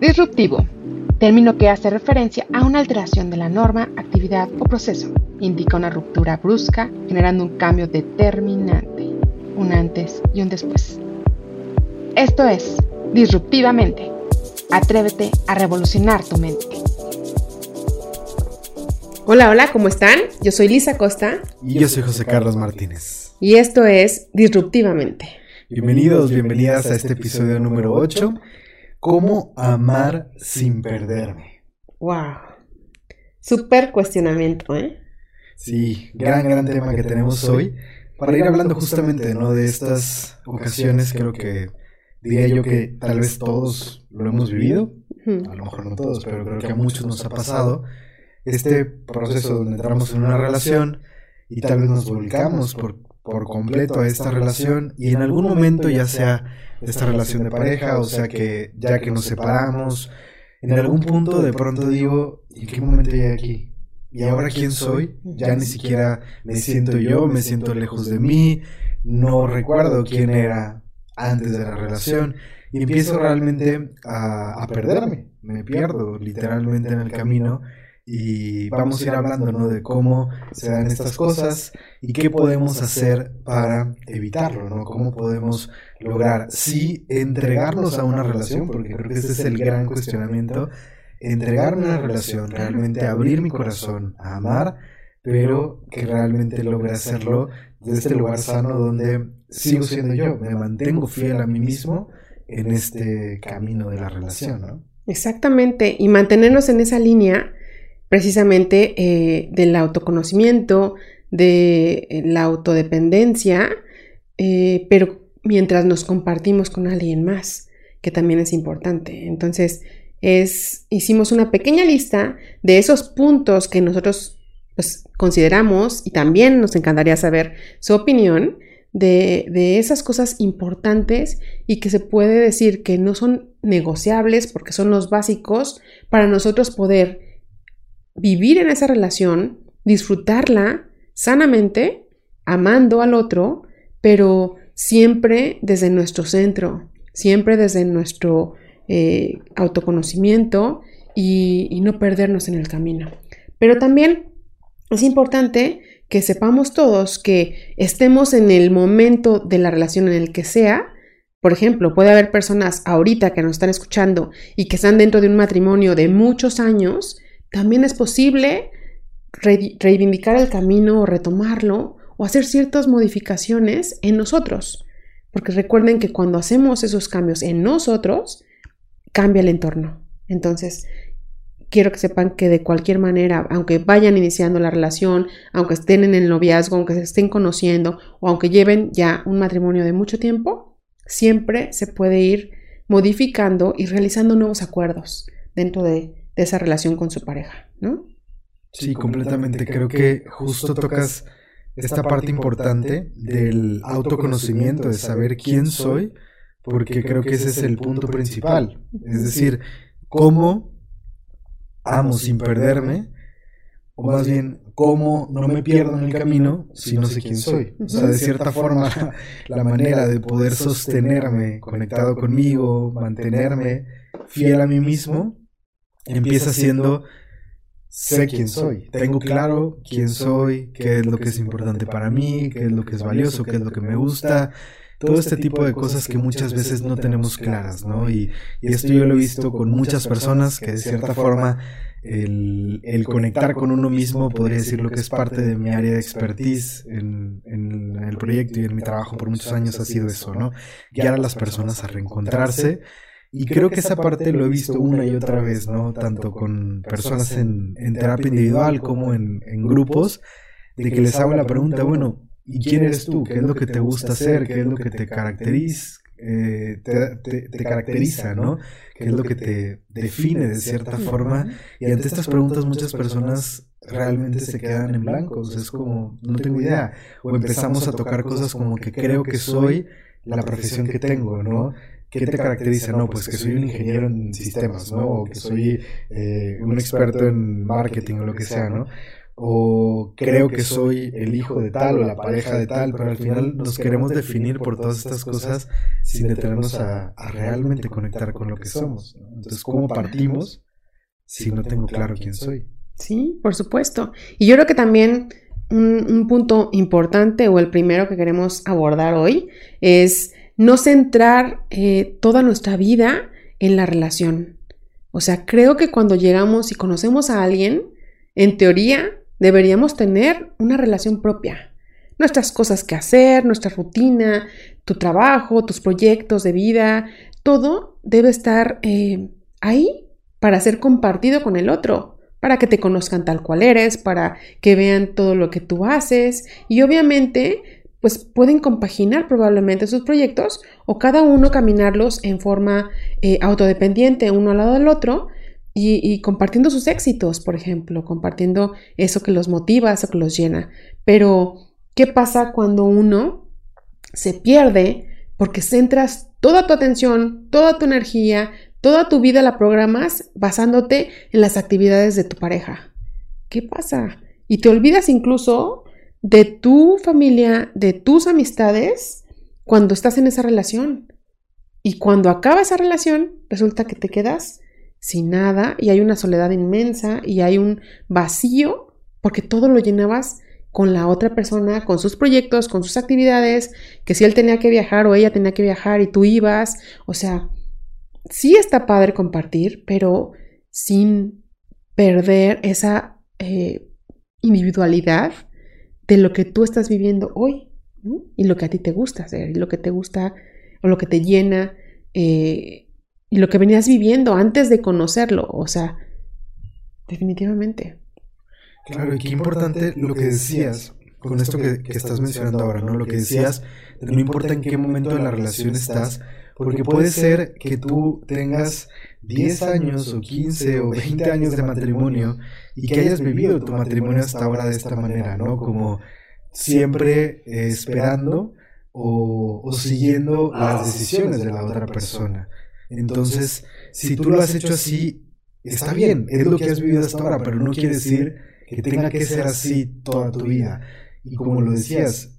Disruptivo. Término que hace referencia a una alteración de la norma, actividad o proceso. Indica una ruptura brusca, generando un cambio determinante, un antes y un después. Esto es, disruptivamente. Atrévete a revolucionar tu mente. Hola, hola, ¿cómo están? Yo soy Lisa Costa. Y yo soy José Carlos Martínez. Y esto es Disruptivamente. Bienvenidos, bienvenidas a este episodio número 8 ¿Cómo amar sin perderme? ¡Wow! Súper cuestionamiento, ¿eh? Sí, gran, gran tema que tenemos hoy. Para ir hablando justamente, ¿no? De estas ocasiones, creo que diría yo que tal vez todos lo hemos vivido. A lo mejor no todos, pero creo que a muchos nos ha pasado. Este proceso donde entramos en una relación y tal vez nos volcamos por por completo a esta relación y en algún momento ya sea esta relación de pareja o sea que ya que nos separamos, en algún punto de pronto digo, ¿en qué momento llegué aquí? ¿Y ahora quién soy? Ya ni siquiera me siento yo, me siento lejos de mí, no recuerdo quién era antes de la relación y empiezo realmente a, a perderme, me pierdo literalmente en el camino y vamos a ir hablando ¿no? de cómo se dan estas cosas y qué podemos hacer para evitarlo, ¿no? Cómo podemos lograr, sí, entregarnos a una relación, porque creo que ese es el gran cuestionamiento, entregarme a una relación, realmente abrir mi corazón a amar, pero que realmente logre hacerlo desde este lugar sano donde sigo siendo yo, me mantengo fiel a mí mismo en este camino de la relación, ¿no? Exactamente, y mantenernos en esa línea precisamente eh, del autoconocimiento, de eh, la autodependencia, eh, pero mientras nos compartimos con alguien más, que también es importante. Entonces, es, hicimos una pequeña lista de esos puntos que nosotros pues, consideramos y también nos encantaría saber su opinión de, de, esas cosas importantes y que se puede decir que no son negociables porque son los básicos para nosotros poder vivir en esa relación, disfrutarla sanamente, amando al otro, pero siempre desde nuestro centro, siempre desde nuestro eh, autoconocimiento y, y no perdernos en el camino. Pero también es importante que sepamos todos que estemos en el momento de la relación en el que sea, por ejemplo, puede haber personas ahorita que nos están escuchando y que están dentro de un matrimonio de muchos años también es posible reivindicar el camino o retomarlo o hacer ciertas modificaciones en nosotros. Porque recuerden que cuando hacemos esos cambios en nosotros, cambia el entorno. Entonces, quiero que sepan que de cualquier manera, aunque vayan iniciando la relación, aunque estén en el noviazgo, aunque se estén conociendo o aunque lleven ya un matrimonio de mucho tiempo, siempre se puede ir modificando y realizando nuevos acuerdos dentro de de esa relación con su pareja, ¿no? Sí, completamente. Creo que justo tocas esta parte importante del autoconocimiento, de saber quién soy, porque creo que ese es el punto principal. Es decir, cómo amo sin perderme, o más bien, cómo no me pierdo en el camino si no sé quién soy. O sea, de cierta forma, la manera de poder sostenerme conectado conmigo, mantenerme fiel a mí mismo, empieza siendo sé quién soy, tengo claro quién soy, qué es lo que es importante para mí, qué es lo que es valioso, qué es lo que me gusta, todo este tipo de cosas que muchas veces no tenemos claras, ¿no? Y, esto yo lo he visto con muchas personas que de cierta forma el, conectar con uno mismo podría decir lo que es parte de mi área de expertise en, en el proyecto y en mi trabajo por muchos años ha sido eso, ¿no? Guiar a las personas a reencontrarse y creo que esa parte lo he visto una y otra vez, ¿no? Tanto con personas en, terapia individual como en, grupos, de que les hago la pregunta, bueno, ¿y quién eres tú? ¿Qué es lo que te gusta hacer? ¿Qué es lo que te caracteriza? Eh, te, caracteriza, ¿no? ¿Qué es lo que te define de cierta forma? Y ante estas preguntas muchas personas realmente se quedan en blanco, o sea, es como, no tengo idea, o empezamos a tocar cosas como que creo que soy la profesión que tengo, ¿no? ¿Qué te caracteriza? No, pues que soy un ingeniero en sistemas, ¿no? O que soy eh, un experto en marketing o lo que sea, ¿no? o creo que soy el hijo de tal o la pareja de tal, pero al final nos queremos definir por todas estas cosas sin detenernos a, realmente conectar con lo que somos. Entonces, ¿cómo partimos si no tengo claro quién soy? Sí, por supuesto. Y yo creo que también un, punto importante o el primero que queremos abordar hoy es no centrar eh, toda nuestra vida en la relación. O sea, creo que cuando llegamos y conocemos a alguien, en teoría deberíamos tener una relación propia. Nuestras cosas que hacer, nuestra rutina, tu trabajo, tus proyectos de vida, todo debe estar eh, ahí para ser compartido con el otro, para que te conozcan tal cual eres, para que vean todo lo que tú haces y obviamente pues pueden compaginar probablemente sus proyectos o cada uno caminarlos en forma eh, autodependiente uno al lado del otro y, compartiendo sus éxitos, por ejemplo, compartiendo eso que los motiva, eso que los llena. Pero, ¿qué pasa cuando uno se pierde porque centras toda tu atención, toda tu energía, toda tu vida la programas basándote en las actividades de tu pareja? ¿Qué pasa? Y te olvidas incluso de tu familia, de tus amistades, cuando estás en esa relación. Y cuando acaba esa relación, resulta que te quedas sin nada y hay una soledad inmensa y hay un vacío porque todo lo llenabas con la otra persona, con sus proyectos, con sus actividades, que si él tenía que viajar o ella tenía que viajar y tú ibas, o sea, sí está padre compartir, pero sin perder esa eh, individualidad de lo que tú estás viviendo hoy y lo que a ti te gusta hacer y lo que te gusta o lo que te llena. Eh, y lo que venías viviendo antes de conocerlo. O sea, definitivamente. Claro, y qué importante lo que decías con esto que, estás mencionando ahora, ¿no? Lo que decías, no importa en qué momento de la relación estás, porque puede ser que tú tengas 10 años o 15 o 20 años de matrimonio y que hayas vivido tu matrimonio hasta ahora de esta manera, ¿no? Como siempre eh, esperando o, o siguiendo las decisiones de la otra persona. Entonces, si tú lo has hecho así, está bien, es lo que has vivido hasta ahora, pero no quiere decir que tenga que ser así toda tu vida. Y como lo decías,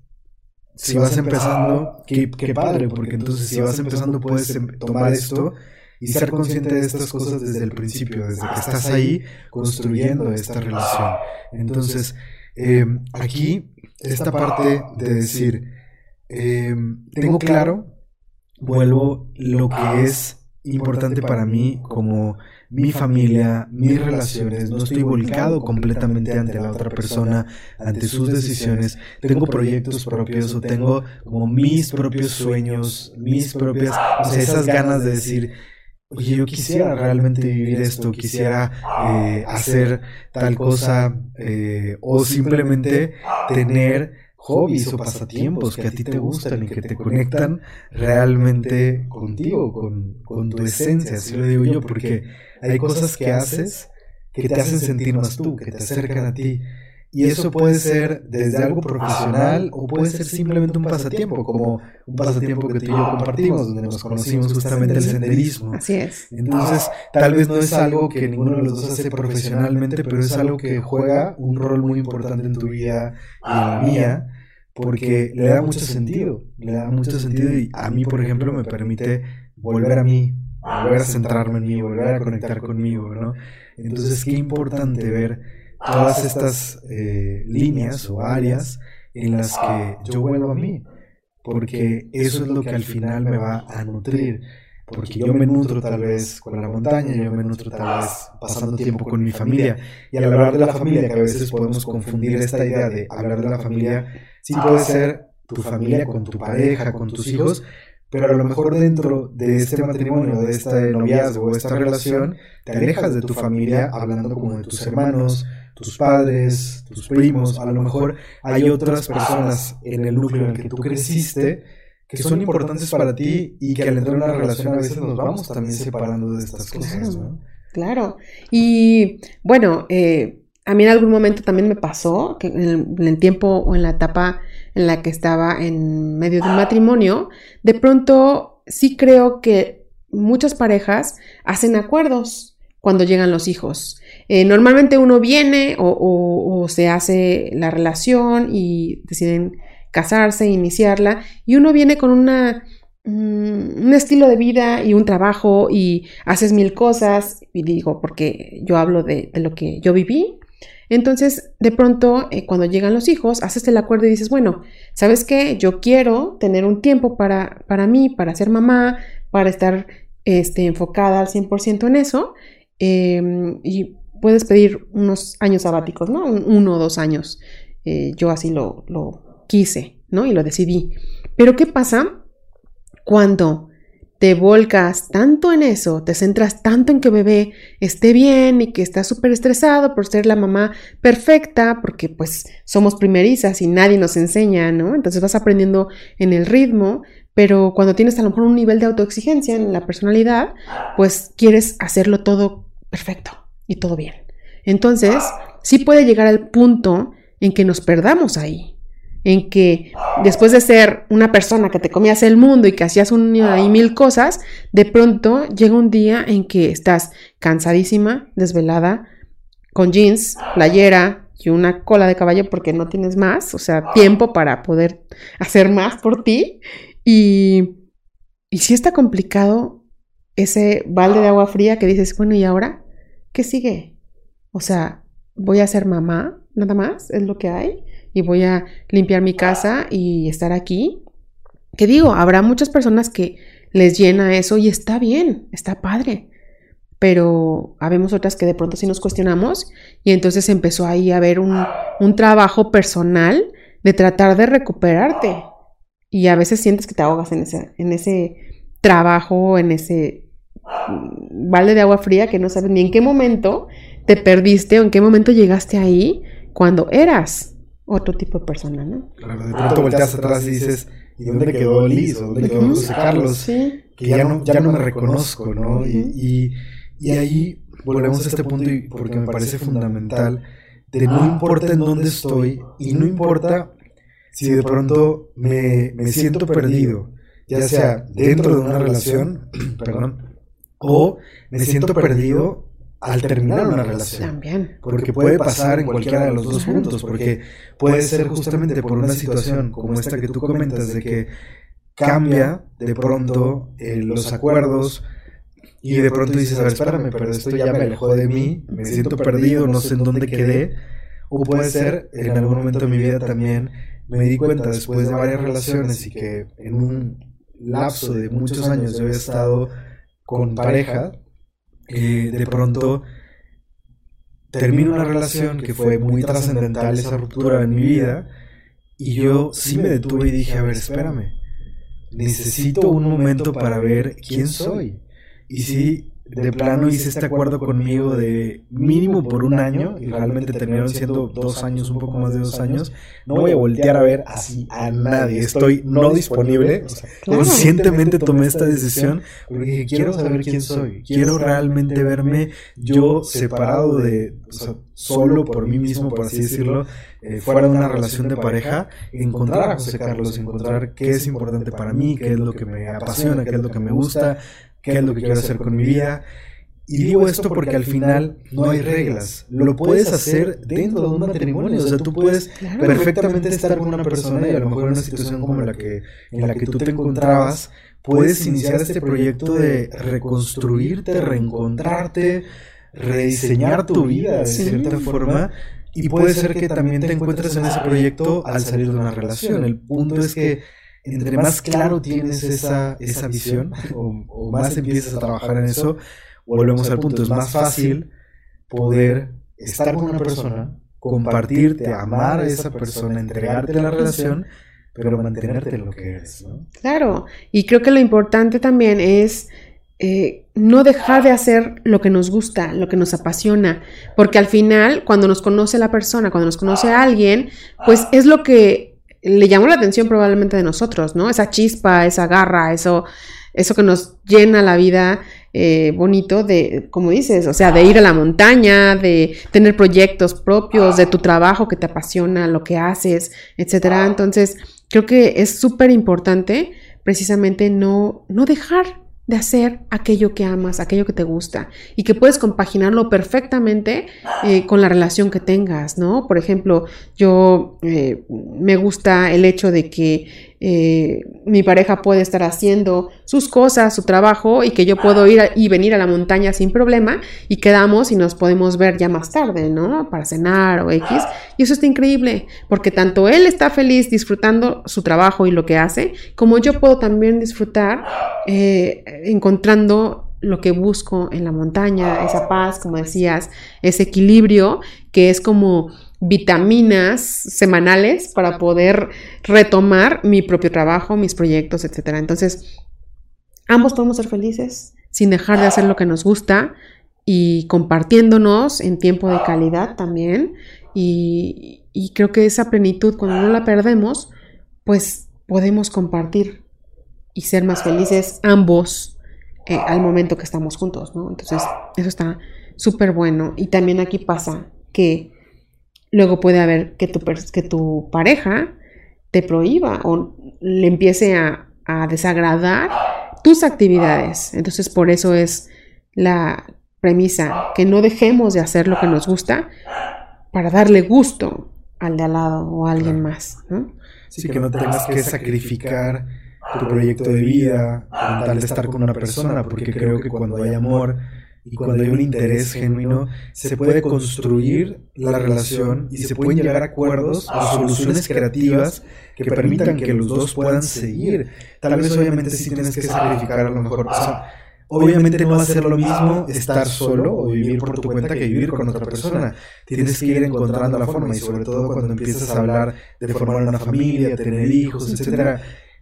si vas empezando, qué, qué padre, porque entonces si vas empezando puedes em, tomar esto y ser consciente de estas cosas desde el principio, desde que estás ahí construyendo esta relación. Entonces, eh, aquí, esta parte de decir, eh, tengo claro, vuelvo lo que es importante para mí como mi familia, mis relaciones, no estoy volcado completamente ante la otra persona, ante sus decisiones, tengo proyectos propios o tengo como mis propios sueños, mis propias, o sea, esas ganas de decir, oye, yo quisiera realmente vivir esto, quisiera eh, hacer tal cosa eh, o simplemente tener hobbies o pasatiempos que a ti te gustan y que te conectan realmente contigo, con, con tu esencia, así lo digo yo, porque hay cosas que haces que te hacen sentir más tú, que te acercan a ti. Y eso puede ser desde algo profesional o puede ser simplemente un pasatiempo, como un pasatiempo que tú y yo compartimos, donde nos conocimos justamente el senderismo. Así es. Entonces, tal vez no es algo que ninguno de los dos hace profesionalmente, pero es algo que juega un rol muy importante en tu vida y en la mía, porque le da mucho sentido, le da mucho sentido y a mí, por ejemplo, me permite volver a mí, volver a centrarme en mí, volver a conectar conmigo, ¿no? Entonces, qué importante ver todas estas eh, líneas o áreas en las que yo vuelvo a mí, porque eso es lo que al final me va a nutrir, porque yo me nutro tal vez con la montaña, yo me nutro tal vez pasando tiempo con mi familia, y al hablar de la familia, que a veces podemos confundir esta idea de hablar de la familia, sí puede ser tu familia con tu pareja, con tus hijos, pero a lo mejor dentro de este matrimonio, de este noviazgo, de esta relación, te alejas de tu familia hablando como de tus hermanos, tus padres, tus primos, a lo mejor hay otras personas en el núcleo en el que tú creciste que son importantes para ti y que al entrar en una relación a veces nos vamos también separando de estas cosas, ¿no? Claro. Y bueno, eh, a mí en algún momento también me pasó que en el, tiempo o en la etapa en la que estaba en medio de un matrimonio, de pronto sí creo que muchas parejas hacen acuerdos cuando llegan los hijos. Eh, normalmente uno viene o, se hace la relación y deciden casarse, iniciarla, y uno viene con una, mm, un estilo de vida y un trabajo y haces mil cosas, y digo, porque yo hablo de, lo que yo viví. Entonces, de pronto, eh, cuando llegan los hijos, haces el acuerdo y dices, bueno, ¿sabes qué? Yo quiero tener un tiempo para, para mí, para ser mamá, para estar este, enfocada al 100% en eso. Em, y puedes pedir unos años sabáticos, ¿no? uno o dos años. Eh, yo así lo, lo quise, ¿no? Y lo decidí. Pero ¿qué pasa cuando te volcas tanto en eso, te centras tanto en que bebé esté bien y que está súper estresado por ser la mamá perfecta, porque pues somos primerizas y nadie nos enseña, ¿no? Entonces vas aprendiendo en el ritmo, pero cuando tienes a lo mejor un nivel de autoexigencia en la personalidad, pues quieres hacerlo todo perfecto y todo bien. Entonces, sí puede llegar al punto en que nos perdamos ahí, en que después de ser una persona que te comías el mundo y que hacías un y mil cosas, de pronto llega un día en que estás cansadísima, desvelada, con jeans, playera y una cola de caballo porque no tienes más, o sea, tiempo para poder hacer más por ti. Y, y sí está complicado ese balde de agua fría que dices, bueno, ¿y ahora qué sigue? O sea, voy a ser mamá, nada más, es lo que hay, y voy a limpiar mi casa y estar aquí. Que digo, habrá muchas personas que les llena eso y está bien, está padre. Pero habemos otras que de pronto sí nos cuestionamos y entonces empezó ahí a haber un, un trabajo personal de tratar de recuperarte. Y a veces sientes que te ahogas en ese, en ese trabajo, en ese balde de agua fría que no sabes ni en qué momento te perdiste o en qué momento llegaste ahí cuando eras otro tipo de persona, ¿no? Claro, de pronto volteas atrás y dices, ¿y dónde quedó Liz? ¿O dónde quedó José Carlos? Que ya no, ya no me reconozco, ¿no? y, y, ahí volvemos a este punto y porque me parece fundamental de no importa en dónde estoy y no importa si de pronto me, me siento perdido, ya sea dentro de una relación, perdón, o me siento perdido al terminar una relación. También. Porque puede pasar en cualquiera de los dos puntos, porque puede ser justamente por una situación como esta que tú comentas, de que cambia de pronto eh, los acuerdos y de pronto dices, a ver, espérame, pero esto ya me alejó de mí, me siento perdido, no sé en dónde quedé. O puede ser, en algún momento de mi vida también, me di cuenta después de varias relaciones y que en un lapso de muchos años yo había estado con pareja, eh, de pronto termino una relación que fue muy trascendental, esa ruptura en mi vida, y yo sí me detuve y dije, a ver, espérame, necesito un momento para ver quién soy. Y sí, de plano hice este acuerdo conmigo de mínimo por un año, y realmente terminaron siendo dos años, un poco más de dos años, no voy a voltear a ver así a nadie, estoy no disponible, conscientemente tomé esta decisión porque dije, quiero saber quién soy, quiero realmente verme yo separado de, o sea, solo por mí mismo, por así decirlo, eh, fuera de una relación de pareja, encontrar a José Carlos, encontrar qué es importante para mí, qué es lo que me apasiona, qué es lo que me gusta, qué es lo que quiero hacer con mi vida. Y digo esto porque al final no hay reglas. Lo puedes hacer dentro de un matrimonio. O sea, tú puedes perfectamente estar con una persona y a lo mejor en una situación como la que, en la que tú te encontrabas, puedes iniciar este proyecto de reconstruirte, reencontrarte, rediseñar tu vida de cierta forma. Y puede ser que también te encuentres en ese proyecto al salir de una relación. El punto es que entre más claro tienes esa, esa visión o, más empiezas a trabajar en eso, volvemos al punto, es más fácil poder estar con una persona, compartirte, amar a esa persona, entregarte a la relación, pero mantenerte en lo que eres. ¿no? Claro, y creo que lo importante también es eh, no dejar de hacer lo que nos gusta, lo que nos apasiona, porque al final, cuando nos conoce la persona, cuando nos conoce a alguien, pues es lo que le llamó la atención probablemente de nosotros, ¿no? Esa chispa, esa garra, eso, eso que nos llena la vida eh, bonito de, como dices, o sea, de ir a la montaña, de tener proyectos propios, de tu trabajo que te apasiona, lo que haces, etcétera. Entonces, creo que es súper importante precisamente no, no dejar de hacer aquello que amas, aquello que te gusta y que puedes compaginarlo perfectamente eh, con la relación que tengas, ¿no? Por ejemplo, yo eh, me gusta el hecho de que eh, mi pareja puede estar haciendo sus cosas, su trabajo y que yo puedo ir y venir a la montaña sin problema y quedamos y nos podemos ver ya más tarde, ¿no? Para cenar o X. Y eso está increíble porque tanto él está feliz disfrutando su trabajo y lo que hace, como yo puedo también disfrutar encontrando lo que busco en la montaña, esa paz, como decías, ese equilibrio que es como vitaminas semanales para poder retomar mi propio trabajo, mis proyectos, etc. Entonces, ambos podemos ser felices sin dejar de hacer lo que nos gusta y compartiéndonos en tiempo de calidad también. Y, creo que esa plenitud, cuando no la perdemos, pues podemos compartir y ser más felices ambos eh, al momento que estamos juntos, ¿no? Entonces, eso está súper bueno. Y también aquí pasa que luego puede haber que tu, que tu pareja te prohíba o le empiece a, a desagradar tus actividades. Entonces, por eso es la premisa, que no dejemos de hacer lo que nos gusta para darle gusto al de al lado o a alguien más. ¿no? Sí, que no tengas que sacrificar tu proyecto de vida, con tal de estar con una persona, porque creo que cuando hay amor y cuando hay un interés genuino, se puede construir la relación y se pueden llegar a acuerdos o soluciones creativas que permitan que los dos puedan seguir. Tal vez obviamente sí tienes que sacrificar a lo mejor. obviamente no va a ser lo mismo estar solo o vivir por tu cuenta que vivir con otra persona. Tienes que ir encontrando la forma y sobre todo cuando empiezas a hablar de formar una familia, tener hijos, etcétera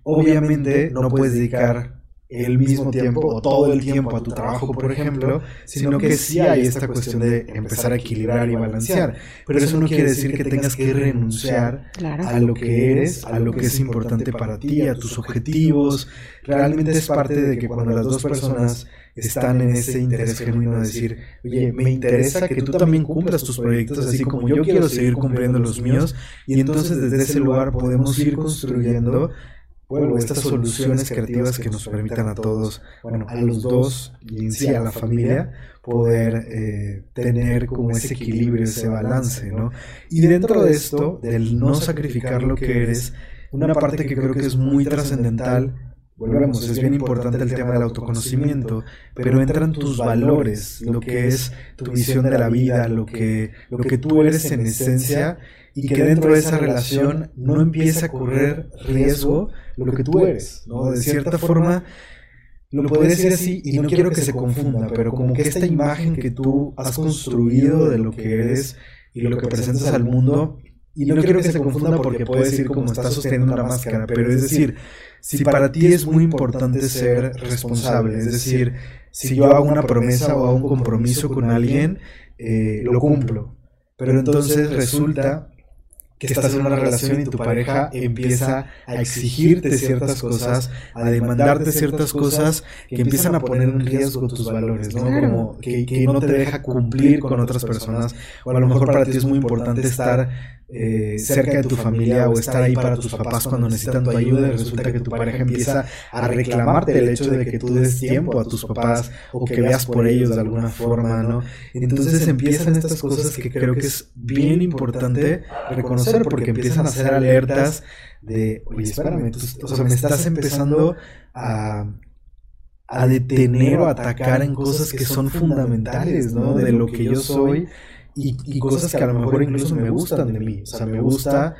obviamente no puedes dedicar el mismo tiempo o todo el tiempo a tu trabajo, por ejemplo, sino que sí hay esta cuestión de empezar a equilibrar y balancear. Pero eso no quiere decir que tengas que renunciar a lo que eres, a lo que es importante para ti, a tus objetivos. Realmente es parte de que cuando las dos personas están en ese interés genuino de decir, oye, me interesa que tú también cumplas tus proyectos, así como yo quiero seguir cumpliendo los míos, y entonces desde ese lugar podemos ir construyendo bueno, estas soluciones creativas que nos permitan a todos, bueno, a los dos y en sí a la familia, poder eh, tener como ese equilibrio, ese balance, ¿no? Y dentro de esto, del no sacrificar lo que eres, una parte que creo que es muy trascendental, volvemos, es bien importante el tema del autoconocimiento, pero entran tus valores, lo que es tu visión de la vida, lo que, lo que tú eres en esencia y que dentro de esa relación no empieza a correr riesgo lo que tú eres, ¿no? De cierta forma, lo podría decir así y no quiero que se confunda, pero como que esta imagen que tú has construido de lo que eres y lo que presentas al mundo, y no quiero que se confunda porque puede decir como estás sosteniendo una máscara, pero es decir, si para ti es muy importante ser responsable, es decir, si yo hago una promesa o hago un compromiso con alguien, eh, lo cumplo. Pero entonces resulta que estás en una relación y tu pareja empieza a exigirte ciertas cosas, a demandarte ciertas cosas que empiezan a poner en riesgo tus valores, ¿no? Como que, que no te deja cumplir con otras personas, o a lo mejor para ti es muy importante estar eh, cerca de tu familia o estar ahí para tus papás cuando necesitan tu ayuda y resulta que tu pareja empieza a reclamarte el hecho de que tú des tiempo a tus papás o que veas por ellos de alguna forma, ¿no? Entonces empiezan estas cosas que creo que es bien importante reconocer porque empiezan a ser alertas de, oye, espérame, o sea, me estás empezando a a detener o atacar en cosas que son fundamentales, ¿no? De lo que yo soy y, cosas que a lo mejor incluso me gustan de mí. O sea, me gusta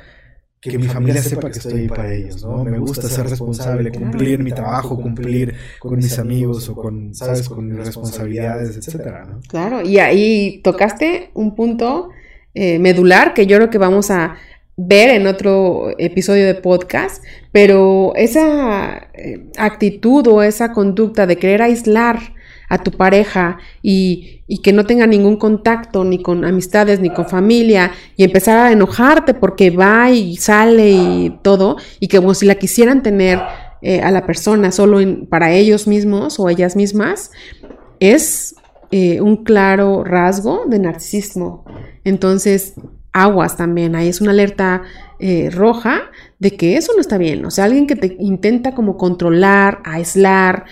que mi familia sepa que estoy ahí para ellos, ¿no? Me gusta ser responsable, cumplir mi trabajo, cumplir con mis amigos o con, ¿sabes? Con mis responsabilidades, etcétera, ¿no? Claro, y ahí tocaste un punto eh, medular que yo creo que vamos a ver en otro episodio de podcast, pero esa eh, actitud o esa conducta de querer aislar a tu pareja y, que no tenga ningún contacto ni con amistades ni con familia y empezar a enojarte porque va y sale y todo y que como si la quisieran tener eh, a la persona solo para ellos mismos o ellas mismas es eh, un claro rasgo de narcisismo. Entonces, aguas también, ahí es una alerta eh, roja de que eso no está bien. O sea, alguien que te intenta como controlar, aislar,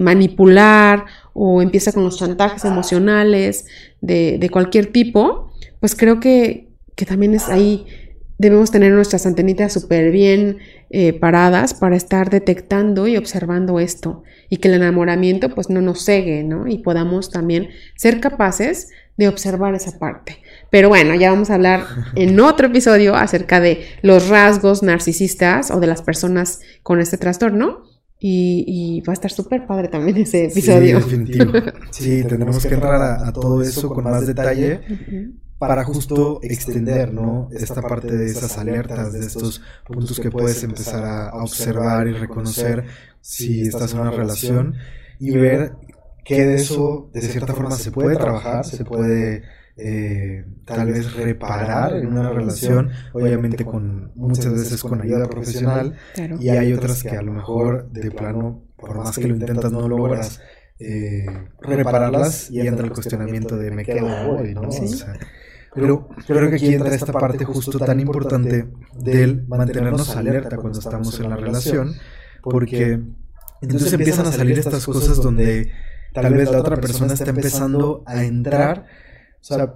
manipular o empieza con los chantajes emocionales de, cualquier tipo, pues creo que, también es ahí, debemos tener nuestras antenitas súper bien eh, paradas para estar detectando y observando esto y que el enamoramiento pues no nos cegue, ¿no? Y podamos también ser capaces de observar esa parte. Pero bueno, ya vamos a hablar en otro episodio acerca de los rasgos narcisistas o de las personas con este trastorno. Y, va a estar súper padre también ese episodio. Sí, definitivo. Sí, tendremos que entrar a, todo eso con más detalle para justo extender, ¿no? Esta parte de esas alertas, de estos puntos que puedes empezar a observar y reconocer si estás en una relación y ver que de eso, de cierta forma, se puede trabajar, se puede eh, tal vez reparar en una relación, obviamente con muchas veces con ayuda profesional, y hay otras que a lo mejor de plano, por más que lo intentas, no logras eh, repararlas y entra el cuestionamiento de me quedo hoy, ¿no? pero creo que aquí entra esta parte justo tan importante del mantenernos alerta cuando estamos en la relación, porque entonces empiezan a salir estas cosas donde tal vez la otra persona está empezando a entrar, sea,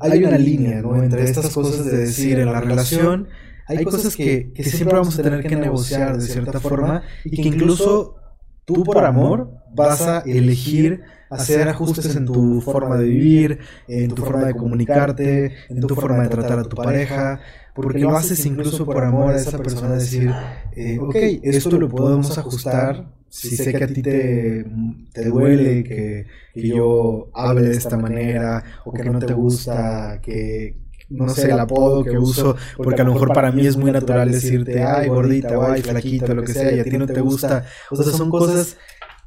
hay una línea, ¿no? Entre estas cosas de decir en la relación, hay cosas que, que siempre vamos a tener que negociar de cierta forma y que incluso tú por amor vas a elegir hacer ajustes en tu forma de vivir, en tu forma de comunicarte, en tu forma de tratar a tu pareja, porque lo haces incluso por amor a esa persona, decir, eh, ok, esto lo podemos ajustar si sé que a ti te, te duele que, que, yo hable de esta manera o que no te gusta, que no sé, el apodo que uso, porque a lo mejor para mí es muy natural decirte, ay, gordita, o ay, flaquita, lo que sea, y a ti no te gusta. O sea, son cosas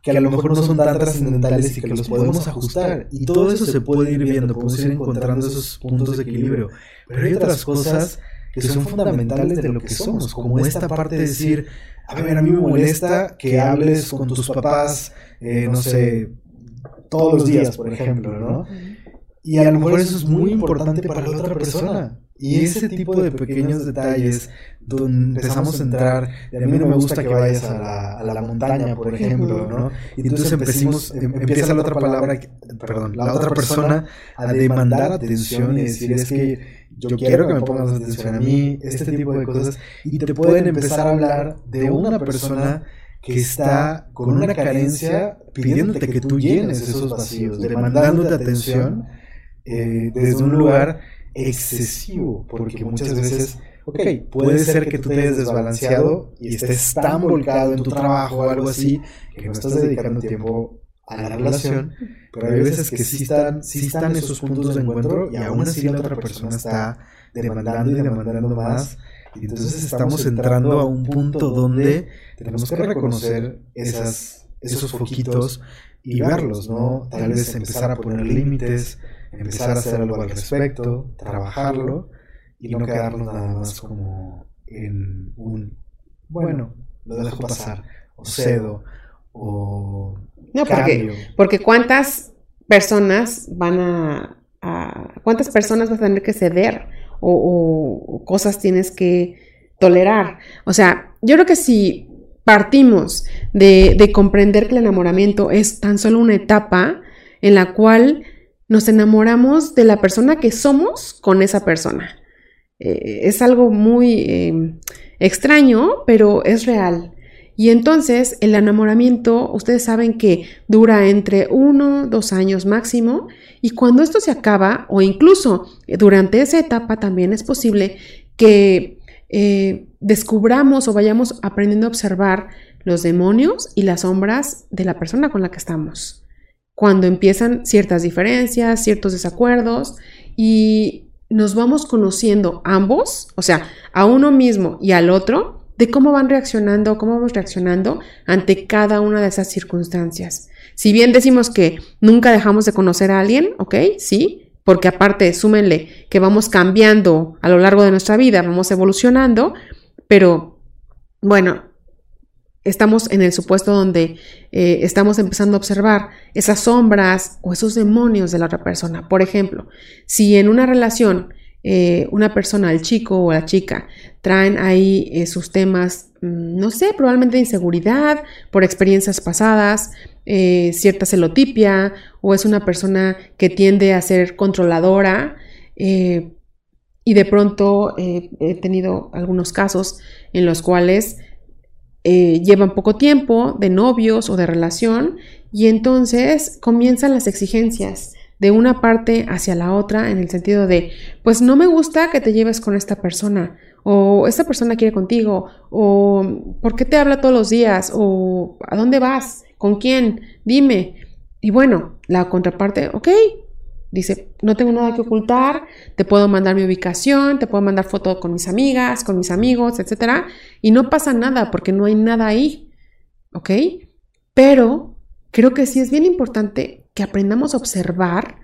que a lo mejor no son tan trascendentales y que los podemos ajustar. Y todo eso se puede ir viendo, podemos ir encontrando esos puntos de equilibrio. Pero hay otras cosas que son fundamentales de lo que somos, como esta parte de decir, a ver, a mí me molesta que hables con tus papás, eh, no sé, todos los días, por ejemplo, ¿no? Y a lo mejor eso es muy importante para la otra persona. Y ese tipo de pequeños detalles donde empezamos a entrar, a mí no me gusta que vayas a la, a la montaña, por ejemplo, ¿no? Y entonces empecimos, em, empieza la otra palabra, perdón, la otra persona a demandar atención y decir, es que yo quiero que me pongas atención a mí, este tipo de cosas, y te pueden empezar a hablar de una persona que está con una carencia pidiéndote que tú llenes esos vacíos, demandándote atención eh, desde un lugar excesivo, porque muchas veces, ok, puede ser que tú te hayas desbalanceado y estés tan volcado en tu trabajo o algo así, que no estás dedicando tiempo a la relación, pero hay veces que sí están, sí están esos puntos de encuentro y aún así la otra persona está demandando y demandando más. Y entonces estamos entrando a un punto donde tenemos que reconocer esas, esos foquitos y verlos, ¿no? Tal vez empezar a poner límites, empezar a hacer algo al respecto, trabajarlo y no quedarnos nada más como en un, bueno, lo dejo pasar, o cedo, o... No, porque, porque cuántas personas van a, ¿Cuántas personas vas a tener que ceder o, cosas tienes que tolerar? O sea, yo creo que si partimos de, de comprender que el enamoramiento es tan solo una etapa en la cual nos enamoramos de la persona que somos con esa persona. Eh, es algo muy em, extraño, pero es real. Y entonces el enamoramiento, ustedes saben que dura entre uno, dos años máximo, y cuando esto se acaba, o incluso durante esa etapa también es posible que eh, descubramos o vayamos aprendiendo a observar los demonios y las sombras de la persona con la que estamos. Cuando empiezan ciertas diferencias, ciertos desacuerdos y nos vamos conociendo ambos, o sea, a uno mismo y al otro, de cómo van reaccionando, cómo vamos reaccionando ante cada una de esas circunstancias. Si bien decimos que nunca dejamos de conocer a alguien, ¿ok? Sí, porque aparte, súmenle que vamos cambiando a lo largo de nuestra vida, vamos evolucionando, pero bueno, estamos en el supuesto donde eh, estamos empezando a observar esas sombras o esos demonios de la otra persona. Por ejemplo, si en una relación eh, una persona, el chico o la chica, traen ahí eh, sus temas, mm, no sé, probablemente de inseguridad por experiencias pasadas, eh, cierta celotipia, o es una persona que tiende a ser controladora. y de pronto he tenido algunos casos en los cuales llevan poco tiempo de novios o de relación y entonces comienzan las exigencias de una parte hacia la otra en el sentido de, pues no me gusta que te lleves con esta persona, o esta persona quiere contigo, o ¿por qué te habla todos los días? o ¿a dónde vas? ¿Con quién? Dime. Y bueno, la contraparte, ok, dice, no tengo nada que ocultar, te puedo mandar mi ubicación, te puedo mandar fotos con mis amigas, con mis amigos, etcétera, y no pasa nada porque no hay nada ahí, ¿ok? Pero creo que sí es bien importante que aprendamos a observar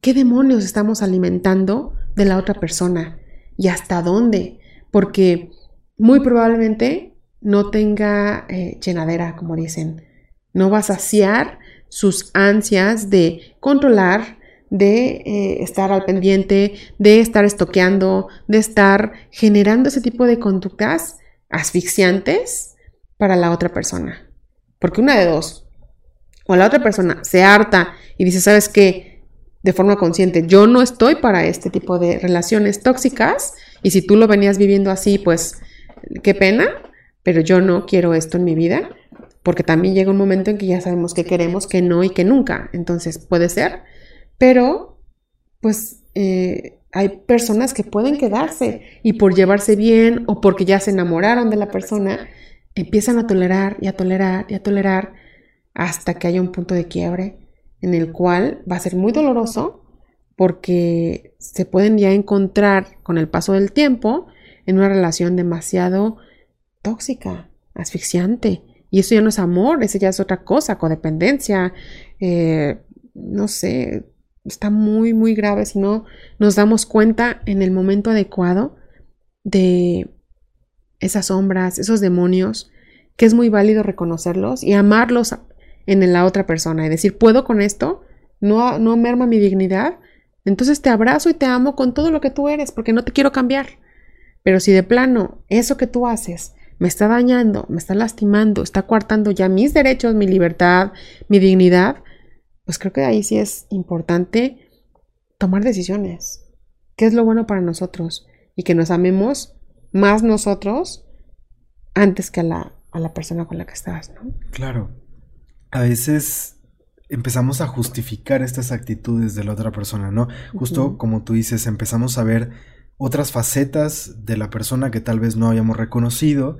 qué demonios estamos alimentando de la otra persona y hasta dónde, porque muy probablemente no tenga eh, llenadera, como dicen, no va a saciar sus ansias de controlar, de eh, estar al pendiente, de estar estoqueando, de estar generando ese tipo de conductas asfixiantes para la otra persona. Porque una de dos, o la otra persona se harta y dice, ¿sabes qué? De forma consciente, yo no estoy para este tipo de relaciones tóxicas y si tú lo venías viviendo así, pues qué pena, pero yo no quiero esto en mi vida, porque también llega un momento en que ya sabemos que queremos, que no y que nunca, entonces puede ser, pero pues eh, hay personas que pueden quedarse y por llevarse bien o porque ya se enamoraron de la persona, empiezan a tolerar y a tolerar y a tolerar hasta que haya un punto de quiebre en el cual va a ser muy doloroso porque se pueden ya encontrar con el paso del tiempo en una relación demasiado tóxica, asfixiante. Y eso ya no es amor, eso ya es otra cosa, codependencia, eh, no sé, está muy, muy grave si no nos damos cuenta en el momento adecuado de esas sombras, esos demonios, que es muy válido reconocerlos y amarlos en la otra persona y decir, puedo con esto, no, no merma mi dignidad, entonces te abrazo y te amo con todo lo que tú eres, porque no te quiero cambiar. Pero si de plano eso que tú haces me está dañando, me está lastimando, está coartando ya mis derechos, mi libertad, mi dignidad, pues creo que ahí sí es importante tomar decisiones. ¿Qué es lo bueno para nosotros? Y que nos amemos más nosotros antes que a la, a la persona con la que estás, ¿no? Claro a veces empezamos a justificar estas actitudes de la otra persona, ¿no? Justo como tú dices, empezamos a ver otras facetas de la persona que tal vez no habíamos reconocido,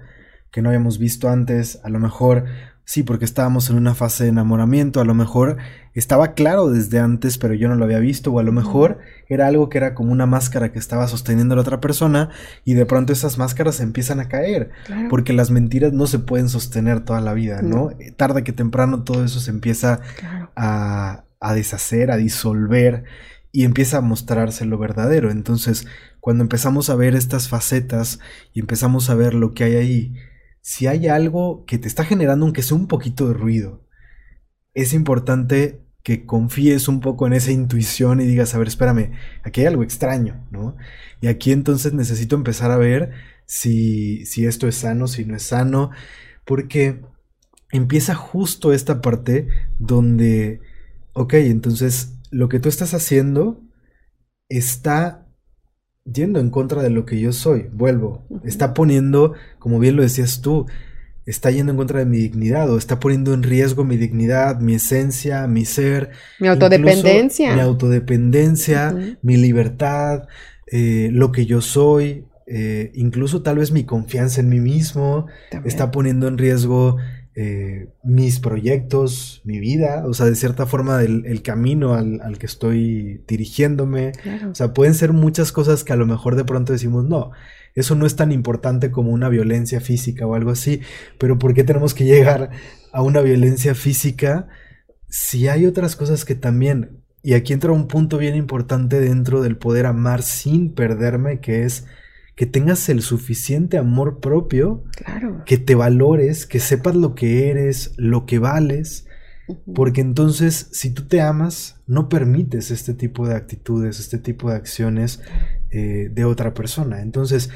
que no habíamos visto antes, a lo mejor Sí, porque estábamos en una fase de enamoramiento, a lo mejor estaba claro desde antes, pero yo no lo había visto, o a lo mejor era algo que era como una máscara que estaba sosteniendo la otra persona y de pronto esas máscaras empiezan a caer, porque las mentiras no se pueden sostener toda la vida, ¿no? Tarde que temprano todo eso se empieza a, a deshacer, a disolver y empieza a mostrarse lo verdadero. Entonces, cuando empezamos a ver estas facetas y empezamos a ver lo que hay ahí, si hay algo que te está generando, aunque sea un poquito de ruido, es importante que confíes un poco en esa intuición y digas, a ver, espérame, aquí hay algo extraño, ¿no? Y aquí entonces necesito empezar a ver si, si esto es sano, si no es sano, porque empieza justo esta parte donde, ok, entonces lo que tú estás haciendo está yendo en contra de lo que yo soy. Vuelvo, está poniendo, como bien lo decías tú, está yendo en contra de mi dignidad o está poniendo en riesgo mi dignidad, mi esencia, mi ser. Mi autodependencia. Mi autodependencia, mi libertad, eh, lo que yo soy, eh, incluso tal vez mi confianza en mí mismo. Está poniendo en riesgo eh, mis proyectos, mi vida, o sea, de cierta forma el, camino al, que estoy dirigiéndome. O sea, pueden ser muchas cosas que a lo mejor de pronto decimos, no, eso no es tan importante como una violencia física o algo así, pero ¿por qué tenemos que llegar a una violencia física si hay otras cosas que también, y aquí entra un punto bien importante dentro del poder amar sin perderme, que es que tengas el suficiente amor propio, claro. que te valores, que sepas lo que eres, lo que vales, porque entonces si tú te amas, no permites este tipo de actitudes, este tipo de acciones eh, de otra persona. Entonces,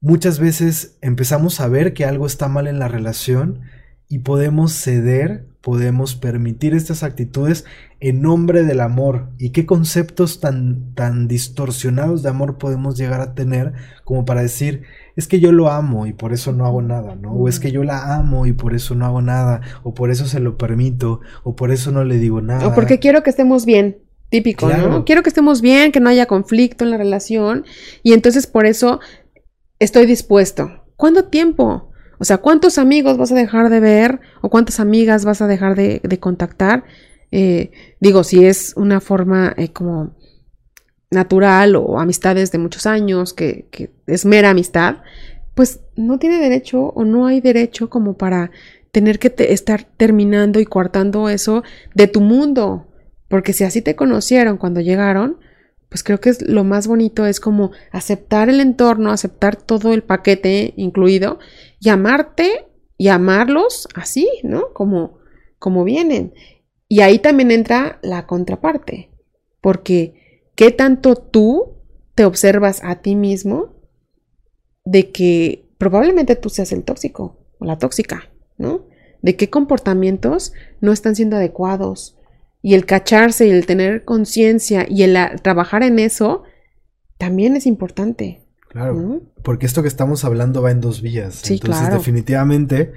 muchas veces empezamos a ver que algo está mal en la relación y podemos ceder, podemos permitir estas actitudes en nombre del amor. ¿Y qué conceptos tan, tan distorsionados de amor podemos llegar a tener como para decir, es que yo lo amo y por eso no hago nada, ¿no? O es que yo la amo y por eso no hago nada, o por eso se lo permito, o por eso no le digo nada. O porque quiero que estemos bien. Típico, ¿no? Quiero que estemos bien, que no haya conflicto en la relación y entonces por eso estoy dispuesto. ¿Cuánto tiempo? O sea, ¿cuántos amigos vas a dejar de ver o cuántas amigas vas a dejar de, contactar? Eh, digo, si es una forma eh, como natural o amistades de muchos años, que, que, es mera amistad, pues no tiene derecho o no hay derecho como para tener que estar terminando y coartando eso de tu mundo. Porque si así te conocieron cuando llegaron, pues creo que es lo más bonito es como aceptar el entorno, aceptar todo el paquete incluido y amarte y amarlos así, ¿no? Como, como vienen. Y ahí también entra la contraparte, porque ¿qué tanto tú te observas a ti mismo de que probablemente tú seas el tóxico o la tóxica, ¿no? De qué comportamientos no están siendo adecuados, y el cacharse y el tener conciencia y el trabajar en eso también es importante. Claro, porque esto que estamos hablando va en dos vías. Entonces, definitivamente,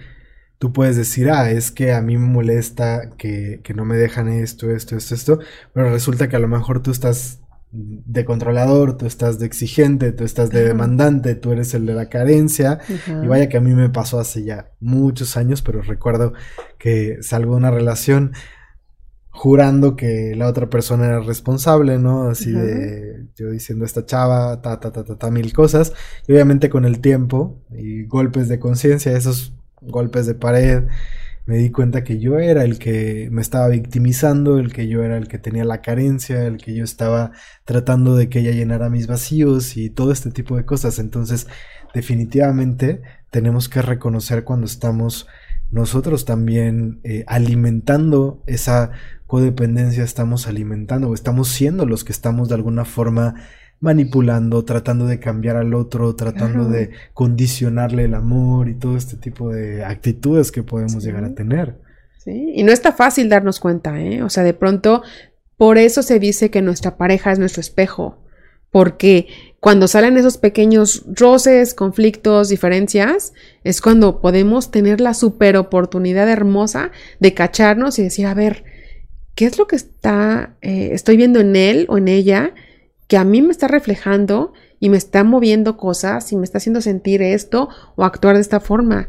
tú puedes decir, ah, es que a mí me molesta que, que no me dejan esto, esto, esto, esto, pero resulta que a lo mejor tú estás de controlador, tú estás de exigente, tú estás de demandante, tú eres el de la carencia. Y vaya que a mí me pasó hace ya muchos años, pero recuerdo que salgo de una relación jurando que la otra persona era responsable, ¿no? Así de yo diciendo esta chava, ta, ta, ta, ta, ta, mil cosas. Y obviamente con el tiempo y golpes de conciencia, esos golpes de pared, me di cuenta que yo era el que me estaba victimizando, el que yo era el que tenía la carencia, el que yo estaba tratando de que ella llenara mis vacíos y todo este tipo de cosas. Entonces, definitivamente tenemos que reconocer cuando estamos nosotros también eh, alimentando esa codependencia, estamos alimentando o estamos siendo los que estamos de alguna forma manipulando, tratando de cambiar al otro, tratando de condicionarle el amor y todo este tipo de actitudes que podemos llegar a tener. Sí, y no está fácil darnos cuenta, ¿eh? O sea, de pronto, por eso se dice que nuestra pareja es nuestro espejo, porque cuando salen esos pequeños roces, conflictos, diferencias, es cuando podemos tener la super oportunidad hermosa de cacharnos y decir, a ver, ¿qué es lo que está, eh, estoy viendo en él o en ella que a mí me está reflejando y me está moviendo cosas y me está haciendo sentir esto o actuar de esta forma?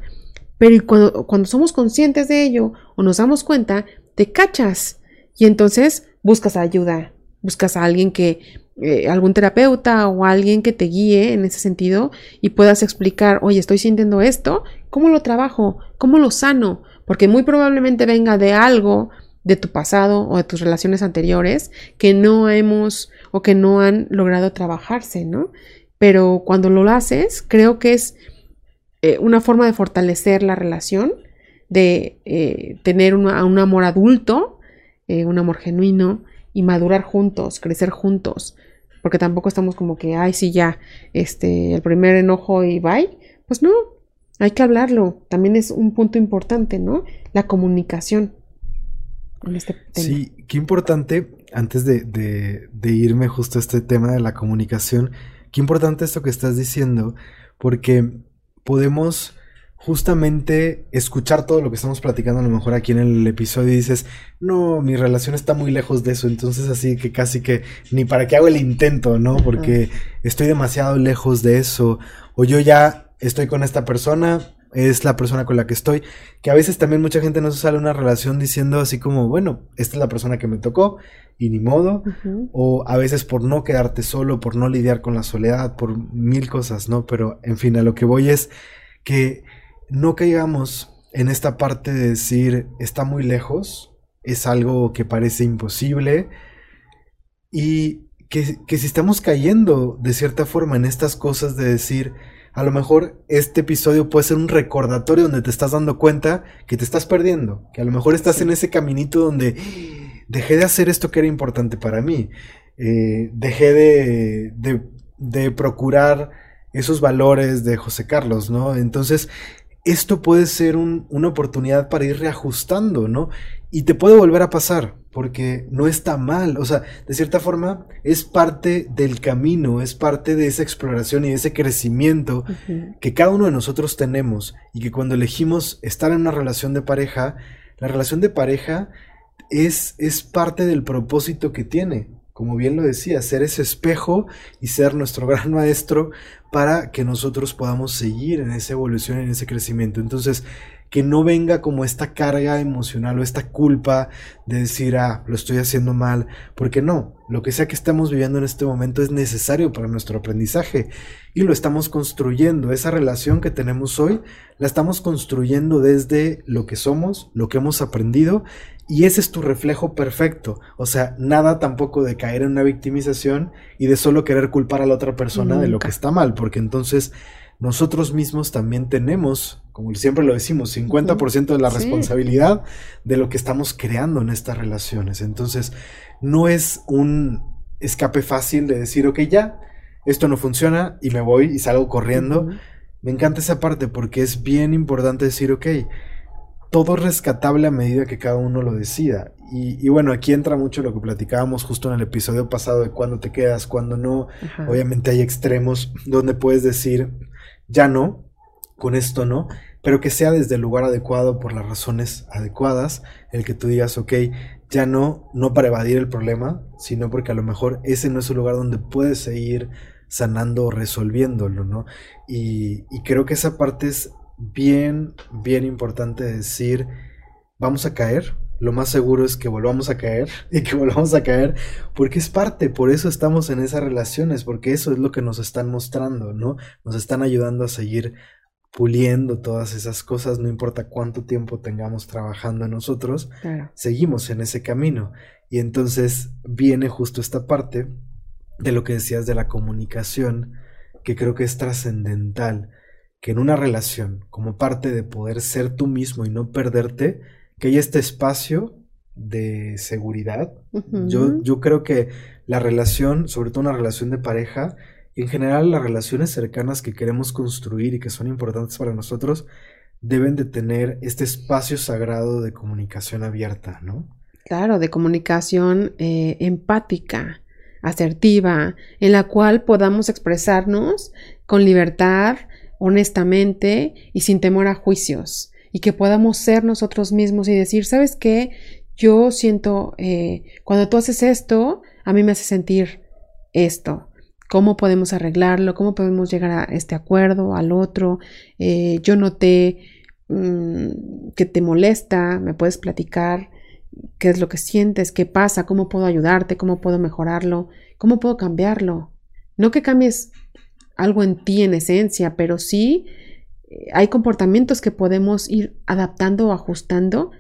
Pero cuando, cuando somos conscientes de ello o nos damos cuenta, te cachas y entonces buscas ayuda, buscas a alguien que eh, algún terapeuta o alguien que te guíe en ese sentido y puedas explicar, oye, estoy sintiendo esto, ¿cómo lo trabajo? ¿Cómo lo sano? Porque muy probablemente venga de algo de tu pasado o de tus relaciones anteriores que no hemos o que no han logrado trabajarse, ¿no? Pero cuando lo haces, creo que es eh, una forma de fortalecer la relación, de eh, tener un amor adulto, un amor genuino y madurar juntos, crecer juntos porque tampoco estamos como que, ay, sí, ya, este, el primer enojo y bye. Pues no, hay que hablarlo. También es un punto importante, ¿no? La comunicación. Este tema. Sí, qué importante, antes de, de irme justo a este tema de la comunicación, qué importante esto que estás diciendo, porque podemos justamente escuchar todo lo que estamos platicando a lo mejor aquí en el episodio y dices, no, mi relación está muy lejos de eso, entonces así que casi que ni para qué hago el intento, ¿no? Porque estoy demasiado lejos de eso, o yo ya estoy con esta persona, es la persona con la que estoy, que a veces también mucha gente no se sale una relación diciendo así como, bueno, esta es la persona que me tocó y ni modo, o a veces por no quedarte solo, por no lidiar con la soledad, por mil cosas, ¿no? Pero en fin, a lo que voy es que no caigamos en esta parte de decir está muy lejos, es algo que parece imposible y que, si estamos cayendo de cierta forma en estas cosas de decir a lo mejor este episodio puede ser un recordatorio donde te estás dando cuenta que te estás perdiendo, que a lo mejor estás en ese caminito donde dejé de hacer esto que era importante para mí, eh, dejé de de procurar esos valores de José Carlos, ¿no? Entonces, esto puede ser una oportunidad para ir reajustando, ¿no? Y te puede volver a pasar, porque no está mal, o sea, de cierta forma es parte del camino, es parte de esa exploración y de ese crecimiento que cada uno de nosotros tenemos y que cuando elegimos estar en una relación de pareja, la relación de pareja es, es parte del propósito que tiene, como bien lo decía, ser ese espejo y ser nuestro gran maestro para que nosotros podamos seguir en esa evolución, en ese crecimiento. Entonces, que no venga como esta carga emocional o esta culpa de decir, ah, lo estoy haciendo mal, porque no, lo que sea que estamos viviendo en este momento es necesario para nuestro aprendizaje y lo estamos construyendo. Esa relación que tenemos hoy la estamos construyendo desde lo que somos, lo que hemos aprendido y ese es tu reflejo perfecto. O sea, nada tampoco de caer en una victimización y de solo querer culpar a la otra persona de lo que está mal, porque entonces nosotros mismos también tenemos, como siempre lo decimos, 50% de la responsabilidad de lo que estamos creando en estas relaciones. Entonces, no es un escape fácil de decir, ok, ya, esto no funciona y me voy y salgo corriendo. Me encanta esa parte porque es bien importante decir, ok, todo es rescatable a medida que cada uno lo decida. Y, bueno, aquí entra mucho lo que platicábamos justo en el episodio pasado de cuándo te quedas, cuándo no. Obviamente hay extremos donde puedes decir, ya no, con esto no, pero que sea desde el lugar adecuado por las razones adecuadas, el que tú digas, ok, ya no, no para evadir el problema, sino porque a lo mejor ese no es el lugar donde puedes seguir sanando o resolviéndolo, ¿no? Y, y creo que esa parte es bien, bien importante decir, vamos a caer, lo más seguro es que volvamos a caer y que volvamos a caer porque es parte, por eso estamos en esas relaciones, porque eso es lo que nos están mostrando, ¿no? Nos están ayudando a seguir puliendo todas esas cosas, no importa cuánto tiempo tengamos trabajando en nosotros, seguimos en ese camino. Y entonces viene justo esta parte de lo que decías de la comunicación, que creo que es trascendental que en una relación, como parte de poder ser tú mismo y no perderte, que haya este espacio de seguridad. yo, yo creo que la relación, sobre todo una relación de pareja, en general las relaciones cercanas que queremos construir y que son importantes para nosotros, deben de tener este espacio sagrado de comunicación abierta, ¿no? Claro, de comunicación eh, empática, asertiva, en la cual podamos expresarnos con libertad, honestamente y sin temor a juicios y que podamos ser nosotros mismos y decir, ¿sabes qué? Yo siento, eh, cuando tú haces esto, a mí me hace sentir esto. ¿Cómo podemos arreglarlo? ¿Cómo podemos llegar a este acuerdo, al otro? Eh, yo noté mm, que te molesta, me puedes platicar qué es lo que sientes, qué pasa, cómo puedo ayudarte, cómo puedo mejorarlo, cómo puedo cambiarlo. No que cambies algo en ti en esencia, pero sí eh, hay comportamientos que podemos ir adaptando o ajustando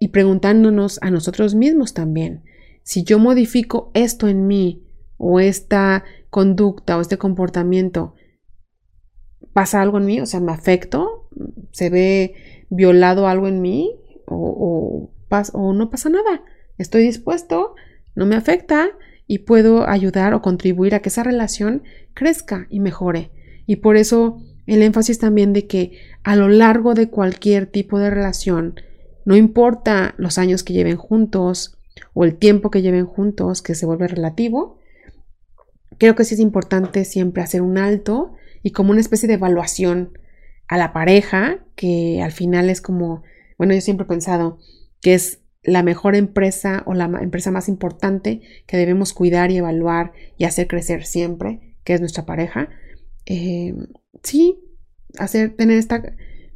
y preguntándonos a nosotros mismos también. Si yo modifico esto en mí o esta conducta o este comportamiento, ¿pasa algo en mí? O sea, ¿me afecto? ¿Se ve violado algo en mí? ¿O, o no pasa nada? Estoy dispuesto, no me afecta y puedo ayudar o contribuir a que esa relación crezca y mejore. Y por eso el énfasis también de que a lo largo de cualquier tipo de relación, no importa los años que lleven juntos o el tiempo que lleven juntos, que se vuelve relativo, creo que sí es importante siempre hacer un alto y como una especie de evaluación a la pareja, que al final es como, bueno, yo siempre he pensado que es la mejor empresa o la empresa más importante que debemos cuidar y evaluar y hacer crecer siempre, que es nuestra pareja. Eh, sí, hacer, tener este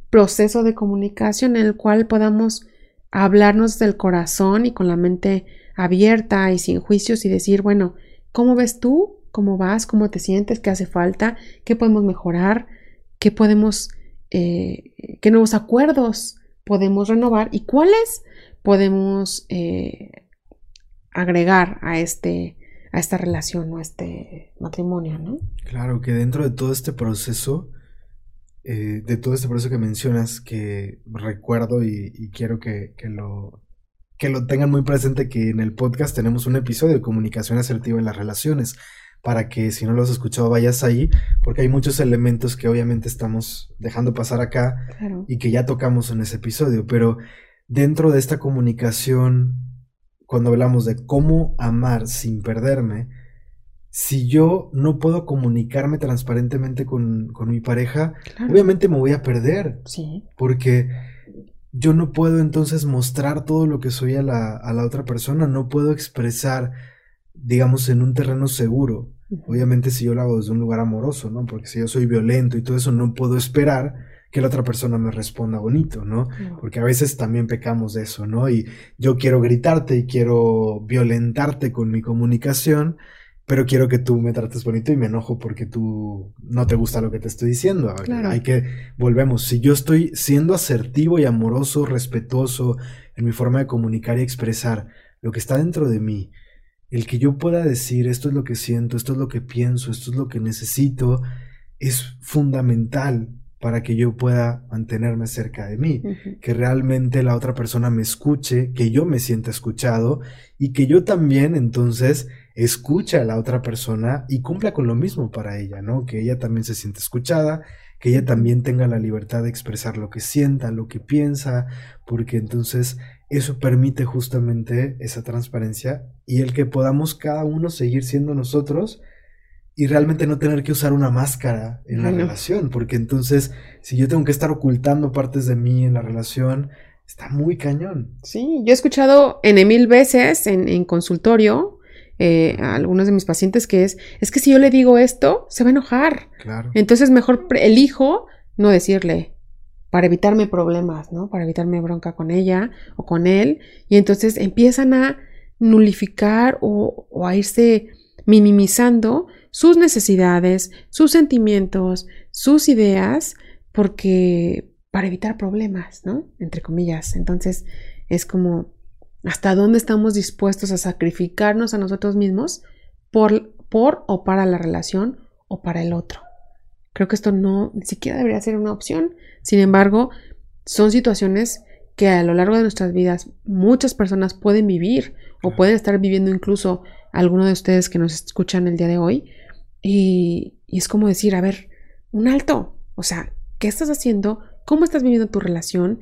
proceso de comunicación en el cual podamos hablarnos del corazón y con la mente abierta y sin juicios y decir, bueno, ¿cómo ves tú? ¿Cómo vas? ¿Cómo te sientes? ¿Qué hace falta? ¿Qué podemos mejorar? ¿Qué podemos, eh, qué nuevos acuerdos podemos renovar? ¿Y cuáles podemos eh, agregar a, este, a esta relación o a este matrimonio, ¿no? Claro, que dentro de todo este proceso, eh, de todo este proceso que mencionas, que recuerdo y, quiero que, lo, que lo tengan muy presente, que en el podcast tenemos un episodio de comunicación asertiva en las relaciones, para que si no lo has escuchado vayas ahí, porque hay muchos elementos que obviamente estamos dejando pasar acá y que ya tocamos en ese episodio, pero dentro de esta comunicación, cuando hablamos de cómo amar sin perderme, si yo no puedo comunicarme transparentemente con, mi pareja, obviamente me voy a perder. Sí. Porque yo no puedo entonces mostrar todo lo que soy a la, a la otra persona, no puedo expresar, digamos, en un terreno seguro. Obviamente si yo lo hago desde un lugar amoroso, ¿no? Porque si yo soy violento y todo eso, no puedo esperar que la otra persona me responda bonito, ¿no? Porque a veces también pecamos de eso, ¿no? Y yo quiero gritarte y quiero violentarte con mi comunicación, pero quiero que tú me trates bonito y me enojo porque tú no te gusta lo que te estoy diciendo. Hay que, volvemos, si yo estoy siendo asertivo y amoroso, respetuoso en mi forma de comunicar y expresar lo que está dentro de mí, el que yo pueda decir esto es lo que siento, esto es lo que pienso, esto es lo que necesito, es fundamental para que yo pueda mantenerme cerca de mí, que realmente la otra persona me escuche, que yo me sienta escuchado y que yo también entonces escuche a la otra persona y cumpla con lo mismo para ella, ¿no? Que ella también se siente escuchada, que ella también tenga la libertad de expresar lo que sienta, lo que piensa, porque entonces eso permite justamente esa transparencia y el que podamos cada uno seguir siendo nosotros y realmente no tener que usar una máscara en la relación, porque entonces si yo tengo que estar ocultando partes de mí en la relación, está muy cañón. Sí, yo he escuchado en mil veces en, consultorio eh, a algunos de mis pacientes que es, es que si yo le digo esto, se va a enojar. Claro. Entonces mejor elijo no decirle, para evitarme problemas, ¿no? Para evitarme bronca con ella o con él. Y entonces empiezan a nulificar o, a irse minimizando sus necesidades, sus sentimientos, sus ideas, porque para evitar problemas, ¿no? Entre comillas. Entonces es como hasta dónde estamos dispuestos a sacrificarnos a nosotros mismos por, por o para la relación o para el otro. Creo que esto no ni siquiera debería ser una opción. Sin embargo, son situaciones que a lo largo de nuestras vidas muchas personas pueden vivir o pueden estar viviendo incluso alguno de ustedes que nos escuchan el día de hoy. Y, y es como decir, a ver, un alto. O sea, ¿qué estás haciendo? ¿Cómo estás viviendo tu relación?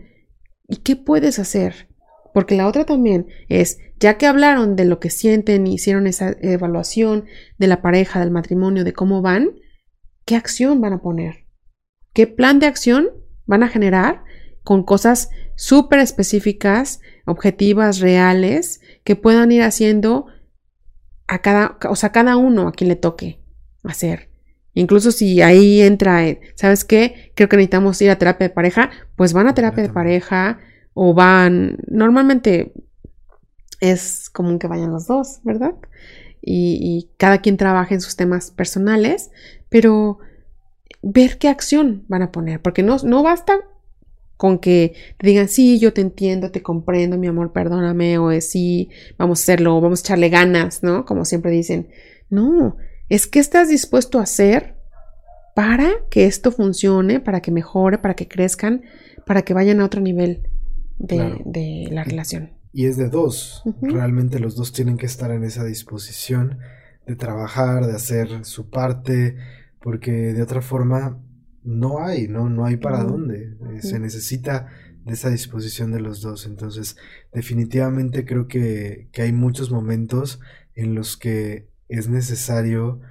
¿Y qué puedes hacer? Porque la otra también es, ya que hablaron de lo que sienten y hicieron esa evaluación de la pareja, del matrimonio, de cómo van, ¿qué acción van a poner? ¿Qué plan de acción van a generar con cosas súper específicas, objetivas, reales, que puedan ir haciendo a cada, o sea, cada uno a quien le toque hacer. Incluso si ahí entra, ¿sabes qué? Creo que necesitamos ir a terapia de pareja, pues van a terapia de pareja o van, normalmente es común que vayan los dos, ¿verdad? Y, cada quien trabaja en sus temas personales, pero ver qué acción van a poner, porque no, no basta con que te digan, sí, yo te entiendo, te comprendo, mi amor, perdóname, o es sí, vamos a hacerlo, vamos a echarle ganas, ¿no? Como siempre dicen. No, es que estás dispuesto a hacer para que esto funcione, para que mejore, para que crezcan, para que vayan a otro nivel de, la relación. Y es de dos. Realmente los dos tienen que estar en esa disposición de trabajar, de hacer su parte, porque de otra forma no hay, no, no hay para dónde. Eh, se necesita de esa disposición de los dos. Entonces, definitivamente creo que, que, hay muchos momentos en los que es necesario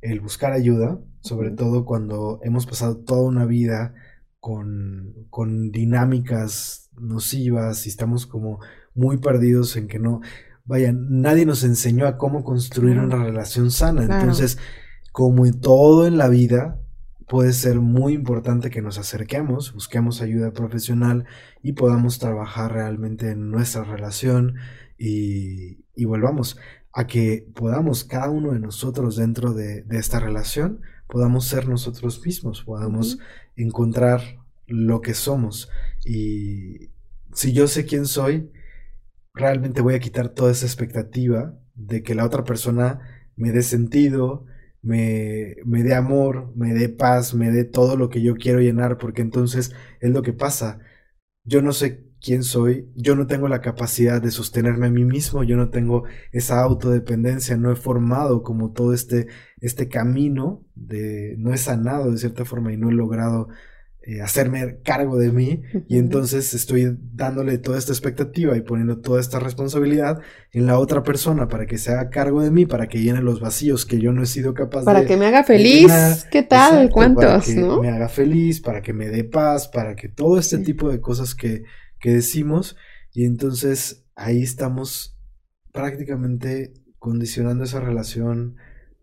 el buscar ayuda, sobre todo cuando hemos pasado toda una vida con, con dinámicas nocivas y estamos como muy perdidos en que no, vaya, nadie nos enseñó a cómo construir una relación sana. Entonces, como en todo en la vida, puede ser muy importante que nos acerquemos, busquemos ayuda profesional y podamos trabajar realmente en nuestra relación y, volvamos a que podamos cada uno de nosotros dentro de, esta relación, podamos ser nosotros mismos, podamos encontrar lo que somos. Y si yo sé quién soy, realmente voy a quitar toda esa expectativa de que la otra persona me dé sentido, me, me dé amor, me dé paz, me dé todo lo que yo quiero llenar, porque entonces es lo que pasa. Yo no sé quién soy, yo no tengo la capacidad de sostenerme a mí mismo, yo no tengo esa autodependencia, no he formado como todo este, este camino, de, no he sanado de cierta forma y no he logrado eh, hacerme cargo de mí y entonces estoy dándole toda esta expectativa y poniendo toda esta responsabilidad en la otra persona para que se haga cargo de mí, para que llene los vacíos que yo no he sido capaz de... Para que me haga feliz, ¿qué tal? ¿Cuántos? Para que me haga feliz, para que me dé paz, para que todo este tipo de cosas que, que decimos y entonces ahí estamos prácticamente condicionando esa relación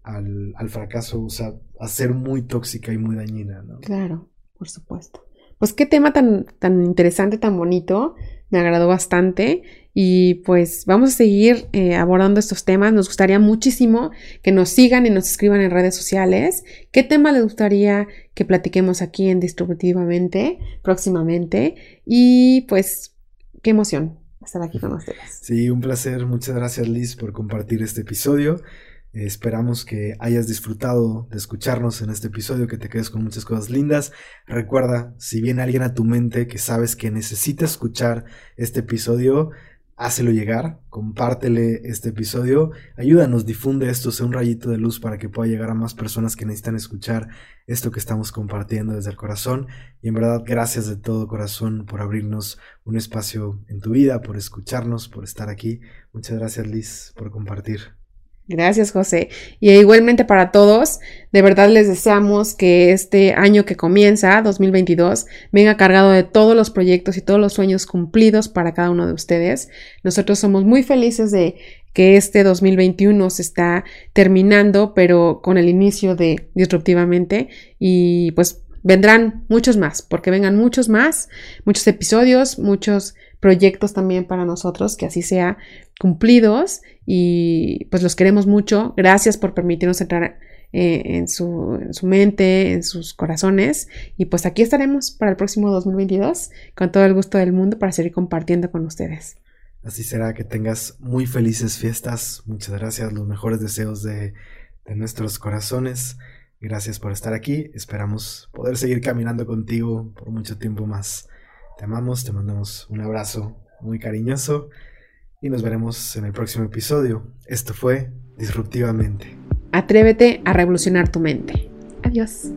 al, al fracaso, o sea, a ser muy tóxica y muy dañina, ¿no? Claro por supuesto. Pues qué tema tan, tan interesante, tan bonito. Me agradó bastante. Y pues vamos a seguir eh, abordando estos temas. Nos gustaría muchísimo que nos sigan y nos escriban en redes sociales. ¿Qué tema les gustaría que platiquemos aquí en Distributivamente próximamente? Y pues, qué emoción estar aquí con ustedes. Sí, un placer. Muchas gracias Liz por compartir este episodio. Esperamos que hayas disfrutado de escucharnos en este episodio, que te quedes con muchas cosas lindas. Recuerda, si viene alguien a tu mente que sabes que necesita escuchar este episodio, hácelo llegar, compártele este episodio, ayúdanos, difunde esto, sea un rayito de luz para que pueda llegar a más personas que necesitan escuchar esto que estamos compartiendo desde el corazón. Y en verdad, gracias de todo corazón por abrirnos un espacio en tu vida, por escucharnos, por estar aquí. Muchas gracias Liz por compartir. Gracias, José. Y igualmente para todos, de verdad les deseamos que este año que comienza, 2022, venga cargado de todos los proyectos y todos los sueños cumplidos para cada uno de ustedes. Nosotros somos muy felices de que este 2021 se está terminando, pero con el inicio de Disruptivamente y pues vendrán muchos más, porque vengan muchos más, muchos episodios, muchos proyectos también para nosotros, que así sea cumplidos y pues los queremos mucho. Gracias por permitirnos entrar eh, en, su, su, mente, en sus corazones. Y pues aquí estaremos para el próximo 2022 con todo el gusto del mundo para seguir compartiendo con ustedes. Así será, que tengas muy felices fiestas. Muchas gracias, los mejores deseos de, de nuestros corazones. Gracias por estar aquí. Esperamos poder seguir caminando contigo por mucho tiempo más. Te amamos, te mandamos un abrazo muy cariñoso y nos veremos en el próximo episodio. Esto fue Disruptivamente. Atrévete a revolucionar tu mente. Adiós.